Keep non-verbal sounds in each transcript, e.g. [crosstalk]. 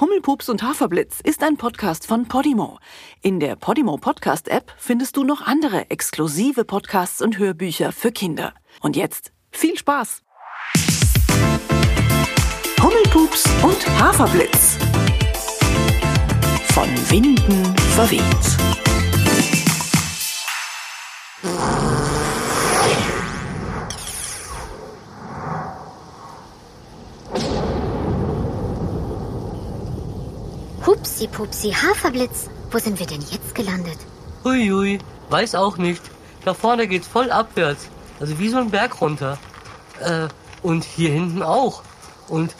Hummelpups und Haferblitz ist ein Podcast von Podimo. In der Podimo Podcast App findest du noch andere exklusive Podcasts und Hörbücher für Kinder. Und jetzt viel Spaß! Hummelpups und Haferblitz. Von Winden verweht. Hupsi Pupsi, Haferblitz. Wo sind wir denn jetzt gelandet? Uiui, weiß auch nicht. Da vorne geht's voll abwärts. Also wie so ein Berg runter. Äh, und hier hinten auch. Und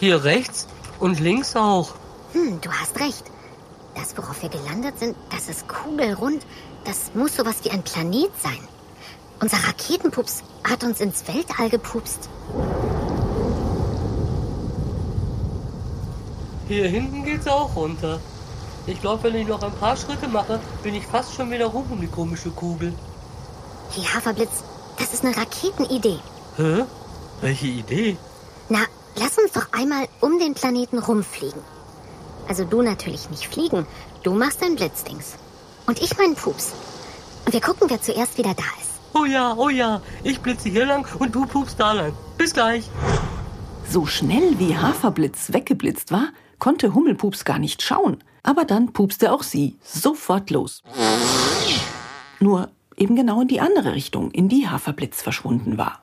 hier rechts und links auch. Hm, du hast recht. Das, worauf wir gelandet sind, das ist kugelrund. Das muss sowas wie ein Planet sein. Unser Raketenpups hat uns ins Weltall gepupst. Hier hinten geht's auch runter. Ich glaube, wenn ich noch ein paar Schritte mache, bin ich fast schon wieder rum um die komische Kugel. Hey Haferblitz, das ist eine Raketenidee. Hä? Welche Idee? Na, lass uns doch einmal um den Planeten rumfliegen. Also du natürlich nicht fliegen. Du machst dein Blitzdings. Und ich meinen Pups. Und wir gucken, wer zuerst wieder da ist. Oh ja, oh ja. Ich blitze hier lang und du pupst da lang. Bis gleich. So schnell wie Haferblitz weggeblitzt war, konnte Hummelpups gar nicht schauen. Aber dann pupste auch sie sofort los. Nur eben genau in die andere Richtung, in die Haferblitz verschwunden war.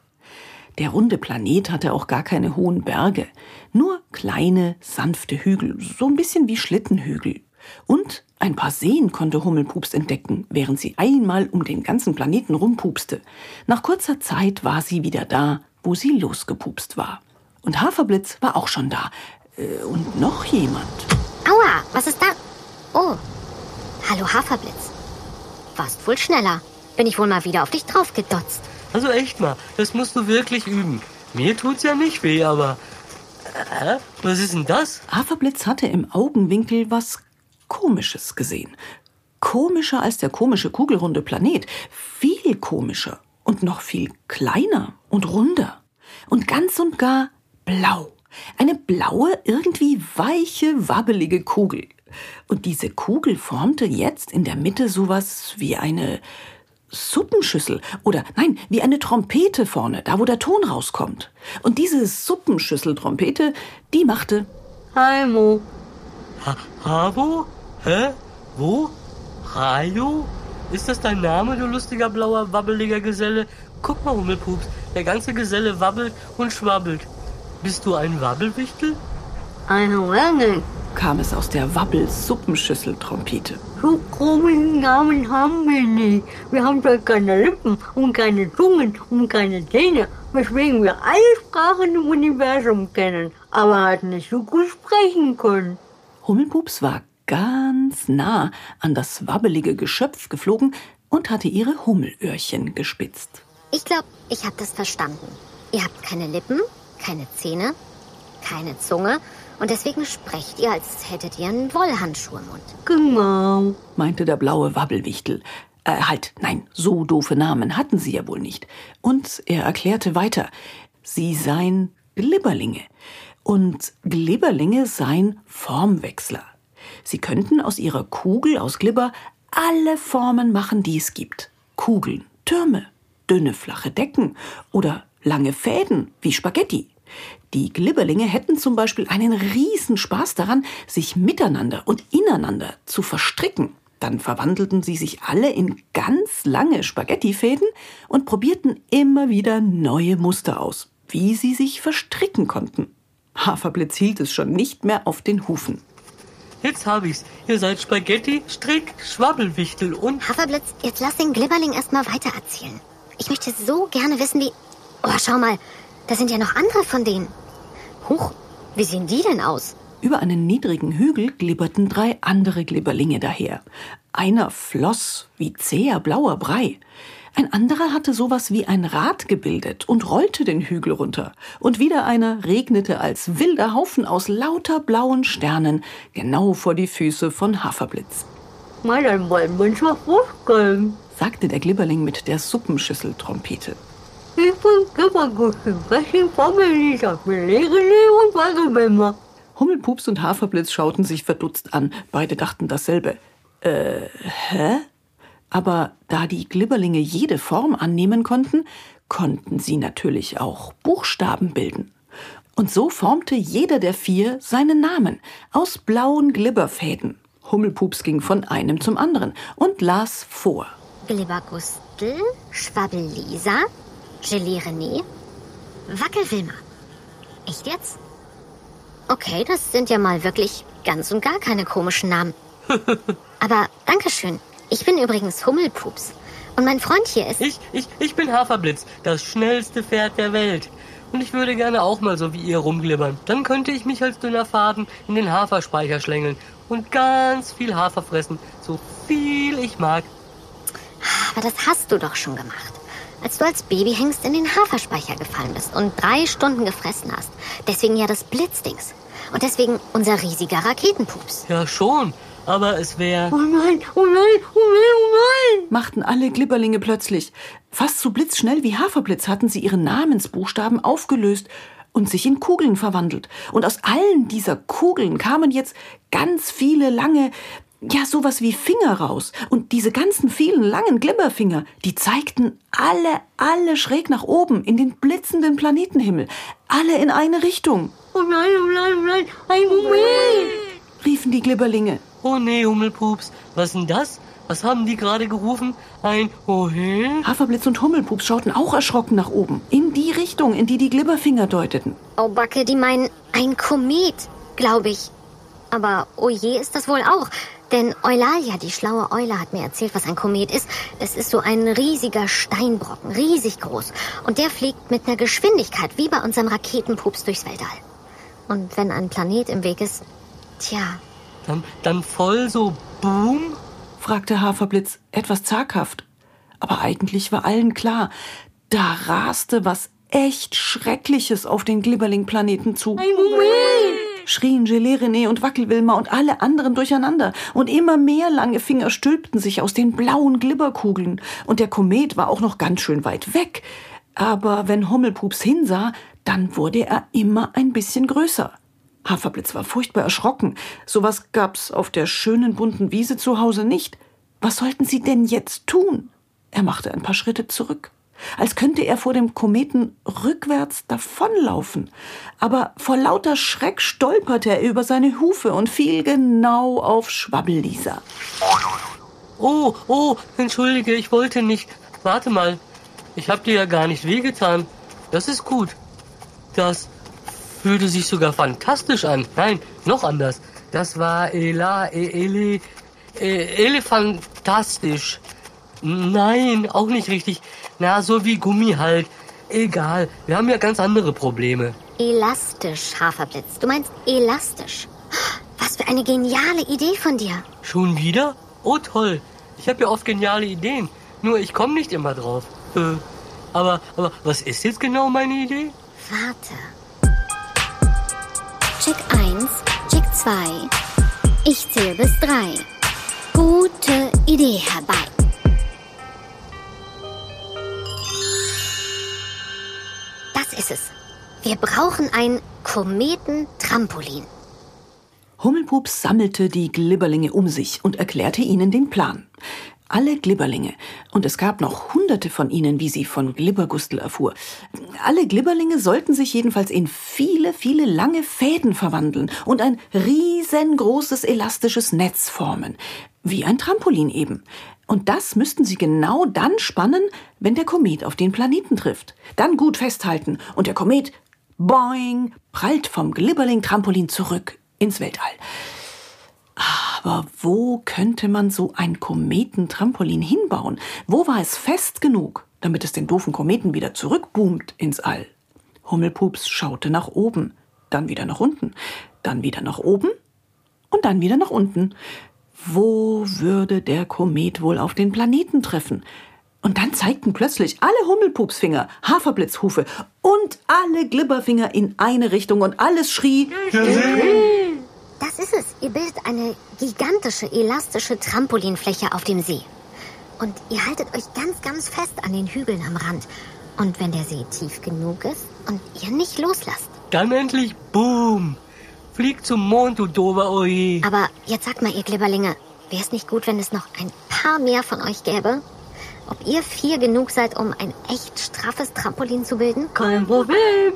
Der runde Planet hatte auch gar keine hohen Berge, nur kleine, sanfte Hügel, so ein bisschen wie Schlittenhügel. Und ein paar Seen konnte Hummelpups entdecken, während sie einmal um den ganzen Planeten rumpupste. Nach kurzer Zeit war sie wieder da, wo sie losgepupst war. Und Haferblitz war auch schon da, und noch jemand. Aua, was ist da? Oh, hallo Haferblitz. Warst wohl schneller. Bin ich wohl mal wieder auf dich draufgedotzt. Also echt mal, das musst du wirklich üben. Mir tut's ja nicht weh, aber... Äh, was ist denn das? Haferblitz hatte im Augenwinkel was Komisches gesehen. Komischer als der komische kugelrunde Planet. Viel komischer und noch viel kleiner und runder. Und ganz und gar blau. Eine blaue, irgendwie weiche, wabbelige Kugel. Und diese Kugel formte jetzt in der Mitte sowas wie eine Suppenschüssel oder nein, wie eine Trompete vorne, da wo der Ton rauskommt. Und diese Suppenschüssel-Trompete, die machte Heimo. Ha Havo? Hä? Wo? Hajo? Ist das dein Name, du lustiger blauer, wabbeliger Geselle? Guck mal, Hummelpups, der ganze Geselle wabbelt und schwabbelt. Bist du ein Wabbelwichtel? Eine Welle. kam es aus der Wabbel-Suppenschüssel-Trompete. So komischen Namen haben wir nicht. Wir haben zwar keine Lippen und keine Zungen und keine Zähne, weswegen wir alle Sprachen im Universum kennen, aber halt nicht so gut sprechen können. Hummelpups war ganz nah an das wabbelige Geschöpf geflogen und hatte ihre Hummelöhrchen gespitzt. Ich glaube, ich habe das verstanden. Ihr habt keine Lippen, keine Zähne, keine Zunge und deswegen sprecht ihr, als hättet ihr einen Wollhandschuh im Mund. Genau. meinte der blaue Wabbelwichtel. Äh, halt, nein, so doofe Namen hatten sie ja wohl nicht. Und er erklärte weiter, sie seien Glibberlinge. Und Glibberlinge seien Formwechsler. Sie könnten aus ihrer Kugel aus Glibber alle Formen machen, die es gibt. Kugeln, Türme, dünne, flache Decken oder lange Fäden wie Spaghetti. Die Glibberlinge hätten zum Beispiel einen riesen Spaß daran, sich miteinander und ineinander zu verstricken. Dann verwandelten sie sich alle in ganz lange Spaghettifäden und probierten immer wieder neue Muster aus, wie sie sich verstricken konnten. Haferblitz hielt es schon nicht mehr auf den Hufen. Jetzt hab ich's. Ihr seid Spaghetti, Strick, Schwabbelwichtel und... Haferblitz, jetzt lass den Glibberling erstmal weitererzählen. Ich möchte so gerne wissen, wie. Oh, schau mal, da sind ja noch andere von denen. Huch, wie sehen die denn aus? Über einen niedrigen Hügel glibberten drei andere Glibberlinge daher. Einer floss wie zäher blauer Brei. Ein anderer hatte sowas wie ein Rad gebildet und rollte den Hügel runter. Und wieder einer regnete als wilder Haufen aus lauter blauen Sternen genau vor die Füße von Haferblitz. Mal dann wollen wir uns mal vorstellen. sagte der Glibberling mit der Suppenschüsseltrompete. Hummelpups und Haferblitz schauten sich verdutzt an. Beide dachten dasselbe. Äh, hä? Aber da die Glibberlinge jede Form annehmen konnten, konnten sie natürlich auch Buchstaben bilden. Und so formte jeder der vier seinen Namen aus blauen Glibberfäden. Hummelpups ging von einem zum anderen und las vor. Glibbergustel, Schwabbel Lisa, Gelee René, Wackel Wilma. Echt jetzt? Okay, das sind ja mal wirklich ganz und gar keine komischen Namen. [laughs] Aber Dankeschön. Ich bin übrigens Hummelpups. Und mein Freund hier ist. Ich, ich, ich bin Haferblitz, das schnellste Pferd der Welt. Und ich würde gerne auch mal so wie ihr rumglibbern. Dann könnte ich mich als dünner Faden in den Haferspeicher schlängeln und ganz viel Hafer fressen, so viel ich mag. Aber das hast du doch schon gemacht. Als du als Babyhengst in den Haferspeicher gefallen bist und drei Stunden gefressen hast. Deswegen ja das Blitzdings. Und deswegen unser riesiger Raketenpups. Ja, schon. Aber es wäre. Oh nein, oh nein, oh nein, oh nein. machten alle Glibberlinge plötzlich. Fast so blitzschnell wie Haferblitz hatten sie ihre Namensbuchstaben aufgelöst und sich in Kugeln verwandelt. Und aus allen dieser Kugeln kamen jetzt ganz viele lange, ja, sowas wie Finger raus. Und diese ganzen vielen langen Glibberfinger, die zeigten alle, alle schräg nach oben in den blitzenden Planetenhimmel. Alle in eine Richtung, Oh nein, oh nein, oh nein, ein Moment. riefen die Glibberlinge. Oh nee, Hummelpups, was denn das? Was haben die gerade gerufen? Ein Ohe? Haferblitz und Hummelpups schauten auch erschrocken nach oben, in die Richtung, in die die Glibberfinger deuteten. Oh, Backe, die meinen ein Komet, glaube ich. Aber oh je, ist das wohl auch. Denn Eulalia, die schlaue Eule, hat mir erzählt, was ein Komet ist. Das ist so ein riesiger Steinbrocken, riesig groß. Und der fliegt mit einer Geschwindigkeit, wie bei unserem Raketenpups, durchs Weltall. Und wenn ein Planet im Weg ist, tja, Dann, dann voll so Boom? fragte Haferblitz etwas zaghaft. Aber eigentlich war allen klar, da raste was echt Schreckliches auf den Glibberling-Planeten zu. Ein Moment. Schrien Gelee René und Wackelwilma und alle anderen durcheinander. Und immer mehr lange Finger stülpten sich aus den blauen Glibberkugeln. Und der Komet war auch noch ganz schön weit weg. Aber wenn Hummelpups hinsah, dann wurde er immer ein bisschen größer. Haferblitz war furchtbar erschrocken. Sowas gab's auf der schönen bunten Wiese zu Hause nicht. Was sollten sie denn jetzt tun? Er machte ein paar Schritte zurück, als könnte er vor dem Kometen rückwärts davonlaufen. Aber vor lauter Schreck stolperte er über seine Hufe und fiel genau auf Schwabbellisa. Oh, oh, entschuldige, ich wollte nicht. Warte mal, ich hab dir ja gar nicht wehgetan. Das ist gut. Das fühlte sich sogar fantastisch an. Nein, noch anders. Das war Ela, e, ele, e, elefantastisch. Nein, auch nicht richtig. Na, so wie Gummi halt. Egal, wir haben ja ganz andere Probleme. elastisch, Haferblitz. Du meinst elastisch. Was für eine geniale Idee von dir. Schon wieder? Oh toll. Ich habe ja oft geniale Ideen. Nur ich komme nicht immer drauf. Äh, aber, aber was ist jetzt genau meine Idee? Warte. Check 1, Check 2. Ich zähle bis 3. Gute Idee herbei. Ist es. Wir brauchen ein Kometentrampolin. Hummelpups sammelte die Glibberlinge um sich und erklärte ihnen den Plan. Alle Glibberlinge, und es gab noch hunderte von ihnen, wie sie von Glibbergustel erfuhr, alle Glibberlinge sollten sich jedenfalls in viele, viele lange Fäden verwandeln und ein riesengroßes elastisches Netz formen, wie ein Trampolin eben. Und das müssten sie genau dann spannen, wenn der Komet auf den Planeten trifft. Dann gut festhalten und der Komet, boing, prallt vom Glibberling-Trampolin zurück ins Weltall. Aber wo könnte man so ein Kometentrampolin hinbauen? Wo war es fest genug, damit es den doofen Kometen wieder zurückboomt ins All? Hummelpups schaute nach oben, dann wieder nach unten, dann wieder nach oben und dann wieder nach unten. Wo würde der Komet wohl auf den Planeten treffen? Und dann zeigten plötzlich alle Hummelpupsfinger, Haferblitzhufe und alle Glibberfinger in eine Richtung und alles schrie, Das ist es. Ihr bildet eine gigantische, elastische Trampolinfläche auf dem See. Und ihr haltet euch ganz, ganz fest an den Hügeln am Rand. Und wenn der See tief genug ist und ihr nicht loslasst, Dann endlich Boom. Flieg zum Mond, du dober Oje. Aber jetzt sagt mal, ihr Glibberlinge, wäre es nicht gut, wenn es noch ein paar mehr von euch gäbe? Ob ihr vier genug seid, um ein echt straffes Trampolin zu bilden? Kein Problem.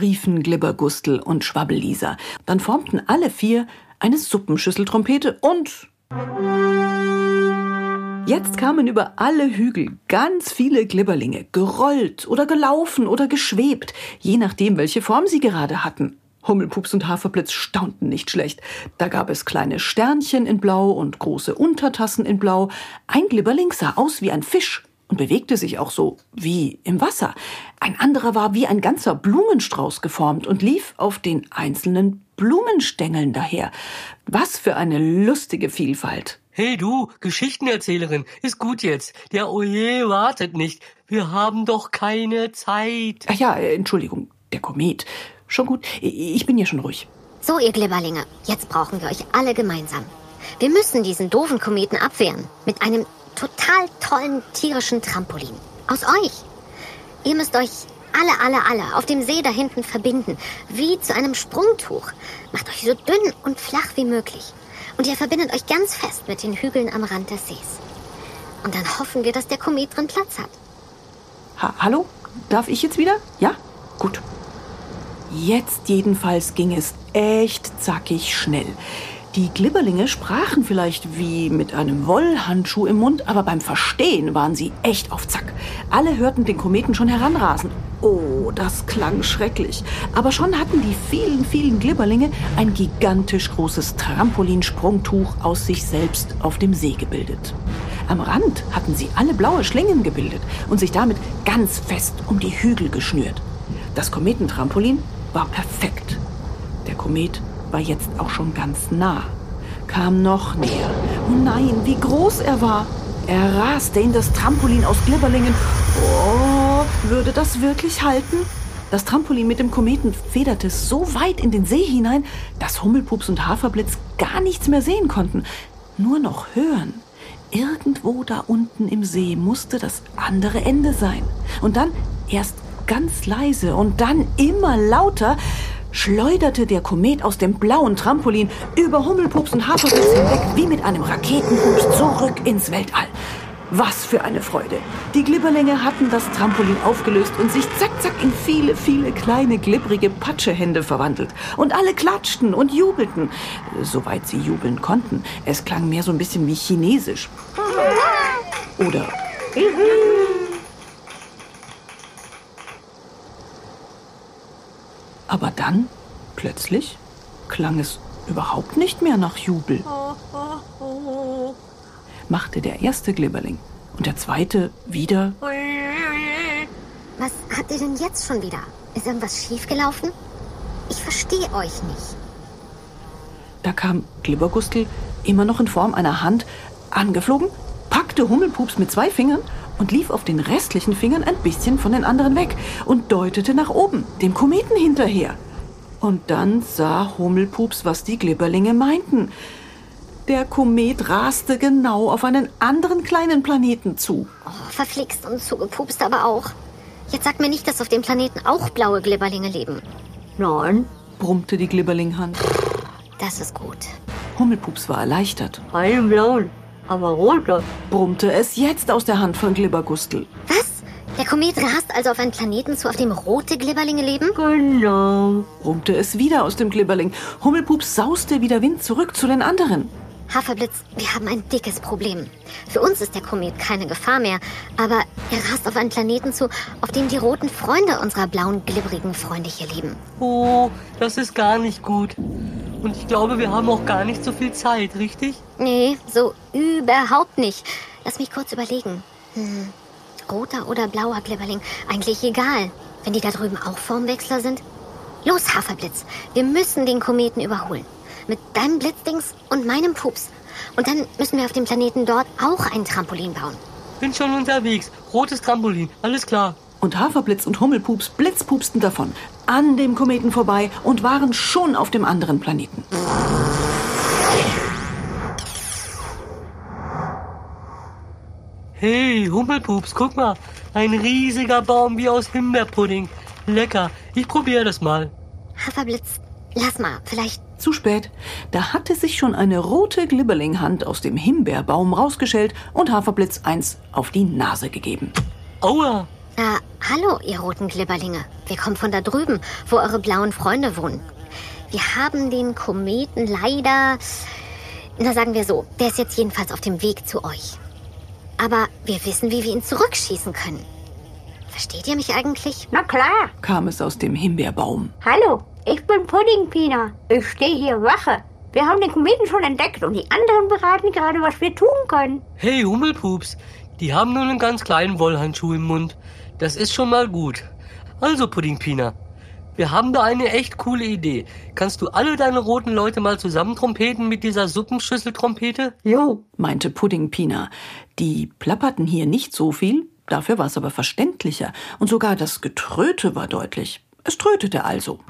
riefen Glibbergustel und Schwabbellisa. Dann formten alle vier eine Suppenschüsseltrompete und Jetzt kamen über alle Hügel ganz viele Glibberlinge, gerollt oder gelaufen oder geschwebt, je nachdem, welche Form sie gerade hatten. Hummelpups und Haferblitz staunten nicht schlecht. Da gab es kleine Sternchen in Blau und große Untertassen in Blau. Ein Glibberling sah aus wie ein Fisch und bewegte sich auch so wie im Wasser. Ein anderer war wie ein ganzer Blumenstrauß geformt und lief auf den einzelnen Blumenstängeln daher. Was für eine lustige Vielfalt. Hey du, Geschichtenerzählerin, ist gut jetzt. Der Oje wartet nicht. Wir haben doch keine Zeit. Ach ja, äh, Entschuldigung, der Komet. Schon gut, ich bin ja schon ruhig. So, ihr Glibberlinge, jetzt brauchen wir euch alle gemeinsam. Wir müssen diesen doofen Kometen abwehren. Mit einem total tollen tierischen Trampolin. Aus euch. Ihr müsst euch alle, alle, alle auf dem See da hinten verbinden. Wie zu einem Sprungtuch. Macht euch so dünn und flach wie möglich. Und ihr verbindet euch ganz fest mit den Hügeln am Rand des Sees. Und dann hoffen wir, dass der Komet drin Platz hat. Ha Hallo? Darf ich jetzt wieder? Ja? Gut. Jetzt jedenfalls ging es echt zackig schnell. Die Glibberlinge sprachen vielleicht wie mit einem Wollhandschuh im Mund, aber beim Verstehen waren sie echt auf Zack. Alle hörten den Kometen schon heranrasen. Oh, das klang schrecklich. Aber schon hatten die vielen, vielen Glibberlinge ein gigantisch großes Trampolinsprungtuch aus sich selbst auf dem See gebildet. Am Rand hatten sie alle blaue Schlingen gebildet und sich damit ganz fest um die Hügel geschnürt. Das Kometentrampolin war perfekt. Der Komet war jetzt auch schon ganz nah, kam noch näher. Oh nein, wie groß er war! Er raste in das Trampolin aus Glibberlingen. Oh, würde das wirklich halten? Das Trampolin mit dem Kometen federte so weit in den See hinein, dass Hummelpups und Haferblitz gar nichts mehr sehen konnten, nur noch hören. Irgendwo da unten im See musste das andere Ende sein. Und dann erst ganz leise und dann immer lauter schleuderte der Komet aus dem blauen Trampolin über Hummelpups und Haferblitz hinweg wie mit einem Raketenpups zurück ins Weltall. Was für eine Freude. Die Glibberlinge hatten das Trampolin aufgelöst und sich zack, zack in viele, viele kleine, glibbrige Patschehände verwandelt. Und alle klatschten und jubelten. Soweit sie jubeln konnten. Es klang mehr so ein bisschen wie Chinesisch. Oder Aber dann, plötzlich, klang es überhaupt nicht mehr nach Jubel. Machte der erste Glibberling und der zweite wieder. Was habt ihr denn jetzt schon wieder? Ist irgendwas schiefgelaufen? Ich verstehe euch nicht. Da kam Glibbergustel, immer noch in Form einer Hand, angeflogen, packte Hummelpups mit zwei Fingern und lief auf den restlichen Fingern ein bisschen von den anderen weg und deutete nach oben, dem Kometen hinterher. Und dann sah Hummelpups, was die Glibberlinge meinten. Der Komet raste genau auf einen anderen kleinen Planeten zu. Oh, verflixt und zugepupst aber auch. Jetzt sagt mir nicht, dass auf dem Planeten auch blaue Glibberlinge leben. Nein, brummte die Glibberlinghand. Das ist gut. Hummelpups war erleichtert. einen blauen, aber roter. Brummte es jetzt aus der Hand von Glibbergustel. Was? Der Komet rast also auf einen Planeten zu, auf dem rote Glibberlinge leben? Genau. brummte es wieder aus dem Glibberling. Hummelpups sauste wie der Wind zurück zu den anderen. Haferblitz, wir haben ein dickes Problem. Für uns ist der Komet keine Gefahr mehr, aber er rast auf einen Planeten zu, auf dem die roten Freunde unserer blauen, glibberigen Freunde hier leben. Oh, das ist gar nicht gut. Und ich glaube, wir haben auch gar nicht so viel Zeit, richtig? Nee, so überhaupt nicht. Lass mich kurz überlegen. Hm, roter oder blauer Glibberling, eigentlich egal. Wenn die da drüben auch Formwechsler sind. Los, Haferblitz, wir müssen den Kometen überholen. Mit deinem Blitzdings und meinem Pups. Und dann müssen wir auf dem Planeten dort auch ein Trampolin bauen. Bin schon unterwegs. Rotes Trampolin, alles klar. Und Haferblitz und Hummelpups blitzpupsten davon, an dem Kometen vorbei und waren schon auf dem anderen Planeten. Hey, Hummelpups, guck mal. Ein riesiger Baum wie aus Himbeerpudding. Lecker. Ich probiere das mal. Haferblitz, lass mal. Vielleicht Zu spät. Da hatte sich schon eine rote Glibberlinghand aus dem Himbeerbaum rausgeschält und Haferblitz eins auf die Nase gegeben. Aua! Na, hallo, ihr roten Glibberlinge. Wir kommen von da drüben, wo eure blauen Freunde wohnen. Wir haben den Kometen leider. Na, sagen wir so, der ist jetzt jedenfalls auf dem Weg zu euch. Aber wir wissen, wie wir ihn zurückschießen können. Versteht ihr mich eigentlich? Na klar. kam es aus dem Himbeerbaum. Hallo, ich bin Puddingpina. Ich stehe hier Wache. Wir haben den Kometen schon entdeckt und die anderen beraten gerade, was wir tun können. Hey, Hummelpups, die haben nur einen ganz kleinen Wollhandschuh im Mund. Das ist schon mal gut. Also, Puddingpina, wir haben da eine echt coole Idee. Kannst du alle deine roten Leute mal zusammen trompeten mit dieser Suppenschüsseltrompete? Jo. meinte Puddingpina. Die plapperten hier nicht so viel, dafür war es aber verständlicher. Und sogar das Getröte war deutlich. Es trötete also.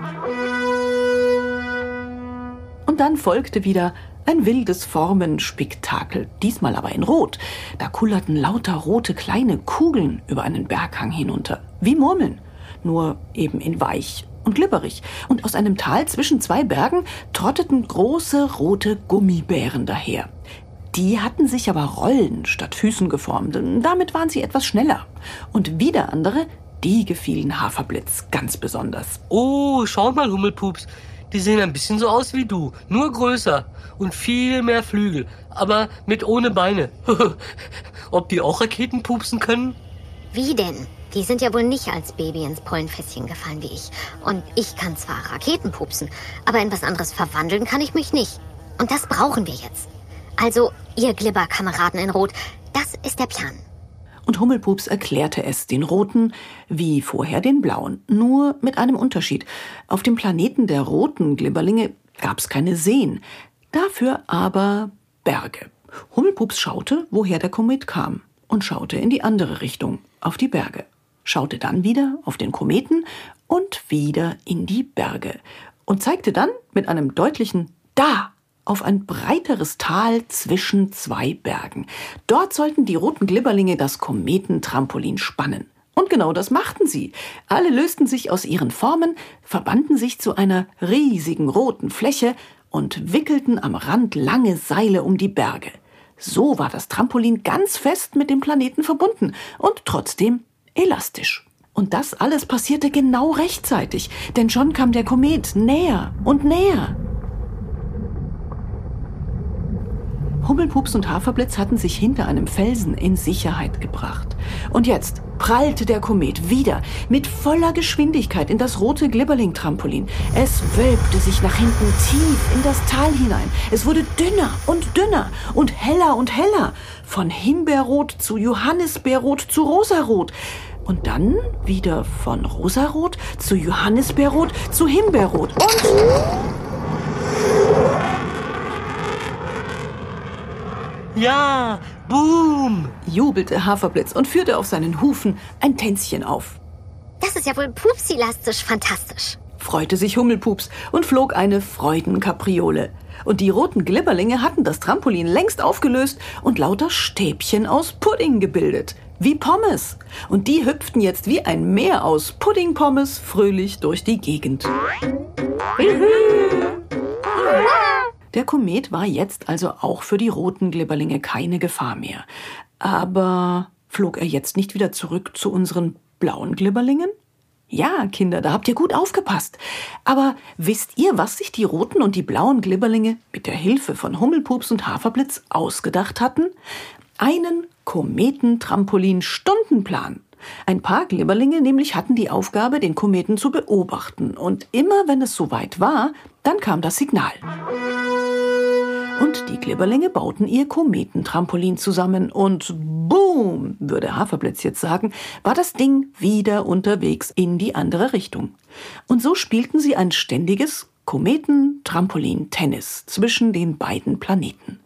Und dann folgte wieder ein wildes Formenspektakel, diesmal aber in Rot. Da kullerten lauter rote kleine Kugeln über einen Berghang hinunter, wie Murmeln, nur eben in weich und glibberig. Und aus einem Tal zwischen zwei Bergen trotteten große rote Gummibären daher. Die hatten sich aber Rollen statt Füßen geformt. Damit waren sie etwas schneller. Und wieder andere, die gefielen Haferblitz ganz besonders. Oh, schau mal, Hummelpups. Die sehen ein bisschen so aus wie du, nur größer und viel mehr Flügel, aber mit ohne Beine. [laughs] Ob die auch Raketen pupsen können? Wie denn? Die sind ja wohl nicht als Baby ins Pollenfässchen gefallen wie ich. Und ich kann zwar Raketen pupsen, aber in was anderes verwandeln kann ich mich nicht. Und das brauchen wir jetzt. Also, ihr Glibber-Kameraden in Rot, das ist der Plan. Und Hummelpups erklärte es den Roten wie vorher den Blauen, nur mit einem Unterschied. Auf dem Planeten der roten Glibberlinge gab's keine Seen, dafür aber Berge. Hummelpups schaute, woher der Komet kam und schaute in die andere Richtung, auf die Berge. Schaute dann wieder auf den Kometen und wieder in die Berge und zeigte dann mit einem deutlichen Da auf ein breiteres Tal zwischen zwei Bergen. Dort sollten die roten Glibberlinge das Kometentrampolin spannen. Und genau das machten sie. Alle lösten sich aus ihren Formen, verbanden sich zu einer riesigen roten Fläche und wickelten am Rand lange Seile um die Berge. So war das Trampolin ganz fest mit dem Planeten verbunden und trotzdem elastisch. Und das alles passierte genau rechtzeitig, denn schon kam der Komet näher und näher. Hummelpups und Haferblitz hatten sich hinter einem Felsen in Sicherheit gebracht. Und jetzt prallte der Komet wieder mit voller Geschwindigkeit in das rote Glibberling-Trampolin. Es wölbte sich nach hinten tief in das Tal hinein. Es wurde dünner und dünner und heller und heller. Von Himbeerrot zu Johannisbeerrot zu Rosarot. Und dann wieder von Rosarot zu Johannisbeerrot zu Himbeerrot. Und Ja, boom! jubelte Haferblitz und führte auf seinen Hufen ein Tänzchen auf. Das ist ja wohl pupsilastisch fantastisch. freute sich Hummelpups und flog eine Freudenkapriole. Und die roten Glibberlinge hatten das Trampolin längst aufgelöst und lauter Stäbchen aus Pudding gebildet. Wie Pommes. Und die hüpften jetzt wie ein Meer aus Puddingpommes fröhlich durch die Gegend. Der Komet war jetzt also auch für die roten Glibberlinge keine Gefahr mehr. Aber flog er jetzt nicht wieder zurück zu unseren blauen Glibberlingen? Ja, Kinder, da habt ihr gut aufgepasst. Aber wisst ihr, was sich die roten und die blauen Glibberlinge mit der Hilfe von Hummelpups und Haferblitz ausgedacht hatten? Einen Kometentrampolin-Stundenplan. Ein paar Glibberlinge nämlich hatten die Aufgabe, den Kometen zu beobachten. Und immer wenn es soweit war, dann kam das Signal. Und die Glibberlinge bauten ihr Kometentrampolin zusammen und boom, würde Haferblitz jetzt sagen, war das Ding wieder unterwegs in die andere Richtung. Und so spielten sie ein ständiges Kometen-Trampolin-Tennis zwischen den beiden Planeten.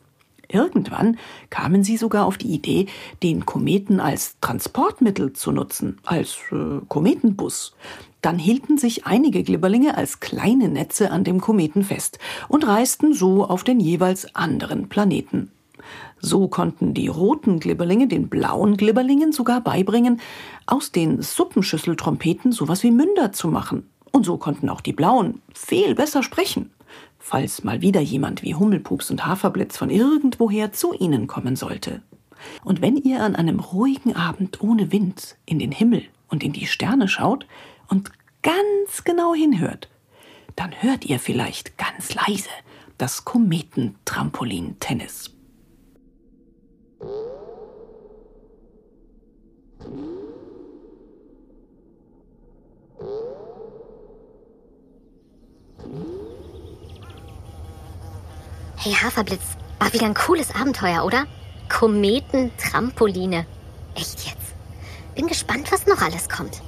Irgendwann kamen sie sogar auf die Idee, den Kometen als Transportmittel zu nutzen, als äh, Kometenbus. Dann hielten sich einige Glibberlinge als kleine Netze an dem Kometen fest und reisten so auf den jeweils anderen Planeten. So konnten die roten Glibberlinge den blauen Glibberlingen sogar beibringen, aus den Suppenschüsseltrompeten sowas wie Münder zu machen. Und so konnten auch die blauen viel besser sprechen. Falls mal wieder jemand wie Hummelpups und Haferblitz von irgendwoher zu Ihnen kommen sollte. Und wenn ihr an einem ruhigen Abend ohne Wind in den Himmel und in die Sterne schaut und ganz genau hinhört, dann hört ihr vielleicht ganz leise das Kometentrampolin-Tennis. Hey Haferblitz, war wieder ein cooles Abenteuer, oder? Kometentrampoline. Echt jetzt? Bin gespannt, was noch alles kommt.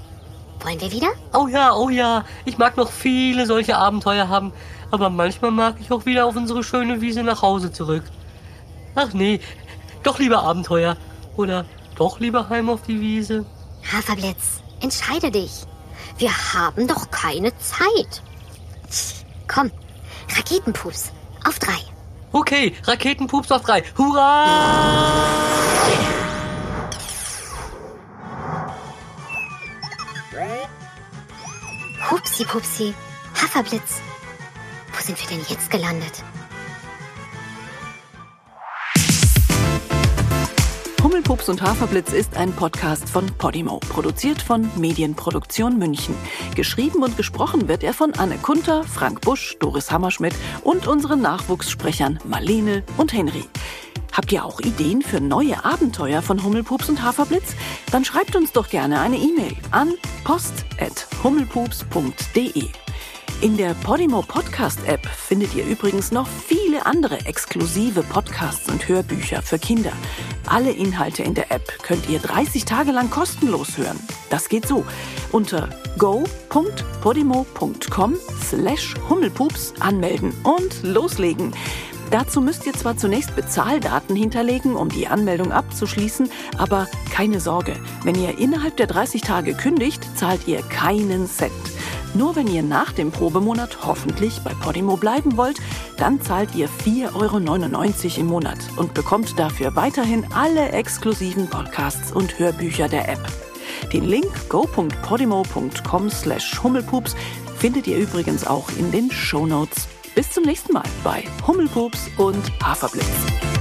Wollen wir wieder? Oh ja, oh ja. Ich mag noch viele solche Abenteuer haben. Aber manchmal mag ich auch wieder auf unsere schöne Wiese nach Hause zurück. Ach nee, doch lieber Abenteuer. Oder doch lieber heim auf die Wiese. Haferblitz, entscheide dich. Wir haben doch keine Zeit. Komm, Raketenpups, auf drei. Okay, Raketenpups auf drei. Hurra! Hupsi Pupsi, Haferblitz. Wo sind wir denn jetzt gelandet? Hummelpups und Haferblitz ist ein Podcast von Podimo, produziert von Medienproduktion München. Geschrieben und gesprochen wird er von Anne Kunter, Frank Busch, Doris Hammerschmidt und unseren Nachwuchssprechern Marlene und Henry. Habt ihr auch Ideen für neue Abenteuer von Hummelpups und Haferblitz? Dann schreibt uns doch gerne eine E-Mail an post.hummelpups.de. In der Podimo Podcast App findet ihr übrigens noch viele andere exklusive Podcasts und Hörbücher für Kinder. Alle Inhalte in der App könnt ihr 30 Tage lang kostenlos hören. Das geht so. Unter go.podimo.com slash Hummelpups anmelden und loslegen. Dazu müsst ihr zwar zunächst Bezahldaten hinterlegen, um die Anmeldung abzuschließen, aber keine Sorge, wenn ihr innerhalb der 30 Tage kündigt, zahlt ihr keinen Cent. Nur wenn ihr nach dem Probemonat hoffentlich bei Podimo bleiben wollt, dann zahlt ihr 4,99 Euro im Monat und bekommt dafür weiterhin alle exklusiven Podcasts und Hörbücher der App. Den Link go.podimo.com slash hummelpups findet ihr übrigens auch in den Show Notes. Bis zum nächsten Mal bei Hummelpups und Haferblitz.